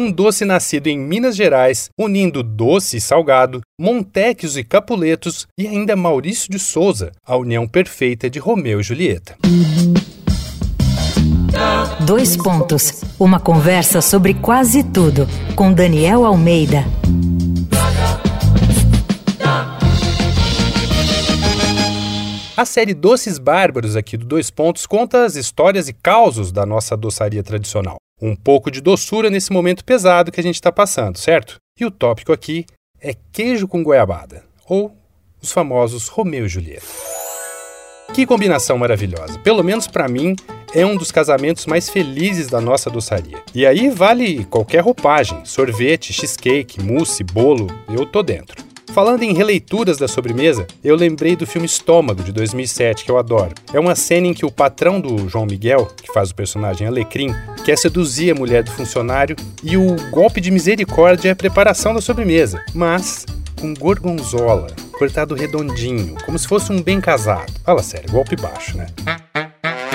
um doce nascido em Minas Gerais, unindo doce e salgado, Montecchios e Capuletos e ainda Maurício de Souza, a união perfeita de Romeu e Julieta. Dois pontos. Uma conversa sobre quase tudo com Daniel Almeida. A série Doces Bárbaros aqui do Dois Pontos conta as histórias e causos da nossa doçaria tradicional. Um pouco de doçura nesse momento pesado que a gente está passando, certo? E o tópico aqui é queijo com goiabada, ou os famosos Romeu e Julieta. Que combinação maravilhosa! Pelo menos para mim, é um dos casamentos mais felizes da nossa doçaria. E aí vale qualquer roupagem: sorvete, cheesecake, mousse, bolo, eu tô dentro. Falando em releituras da sobremesa, eu lembrei do filme Estômago, de 2007, que eu adoro. É uma cena em que o patrão do João Miguel, que faz o personagem Alecrim, quer seduzir a mulher do funcionário e o golpe de misericórdia é a preparação da sobremesa, mas com gorgonzola, cortado redondinho, como se fosse um bem casado. Fala sério, golpe baixo, né?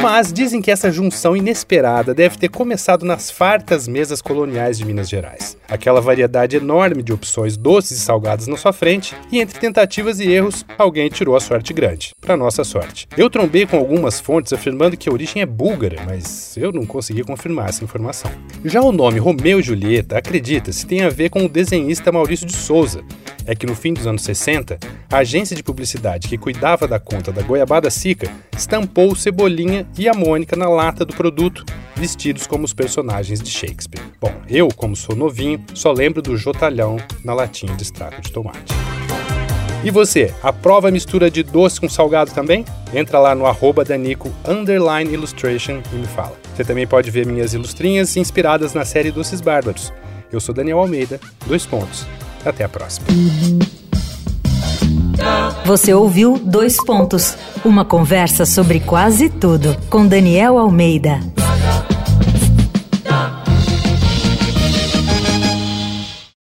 Mas dizem que essa junção inesperada deve ter começado nas fartas mesas coloniais de Minas Gerais. Aquela variedade enorme de opções doces e salgadas na sua frente, e entre tentativas e erros, alguém tirou a sorte grande. Para nossa sorte. Eu trombei com algumas fontes afirmando que a origem é búlgara, mas eu não consegui confirmar essa informação. Já o nome Romeu e Julieta, acredita-se, tem a ver com o desenhista Maurício de Souza, é que no fim dos anos 60, a agência de publicidade que cuidava da conta da Goiabada Sica estampou Cebolinha e a Mônica na lata do produto, vestidos como os personagens de Shakespeare. Bom, eu, como sou novinho, só lembro do Jotalhão na latinha de extrato de tomate. E você, aprova a mistura de doce com salgado também? Entra lá no arroba Danico Illustration e me fala. Você também pode ver minhas ilustrinhas inspiradas na série Doces Bárbaros. Eu sou Daniel Almeida, dois pontos. Até a próxima. Você ouviu Dois Pontos uma conversa sobre quase tudo com Daniel Almeida.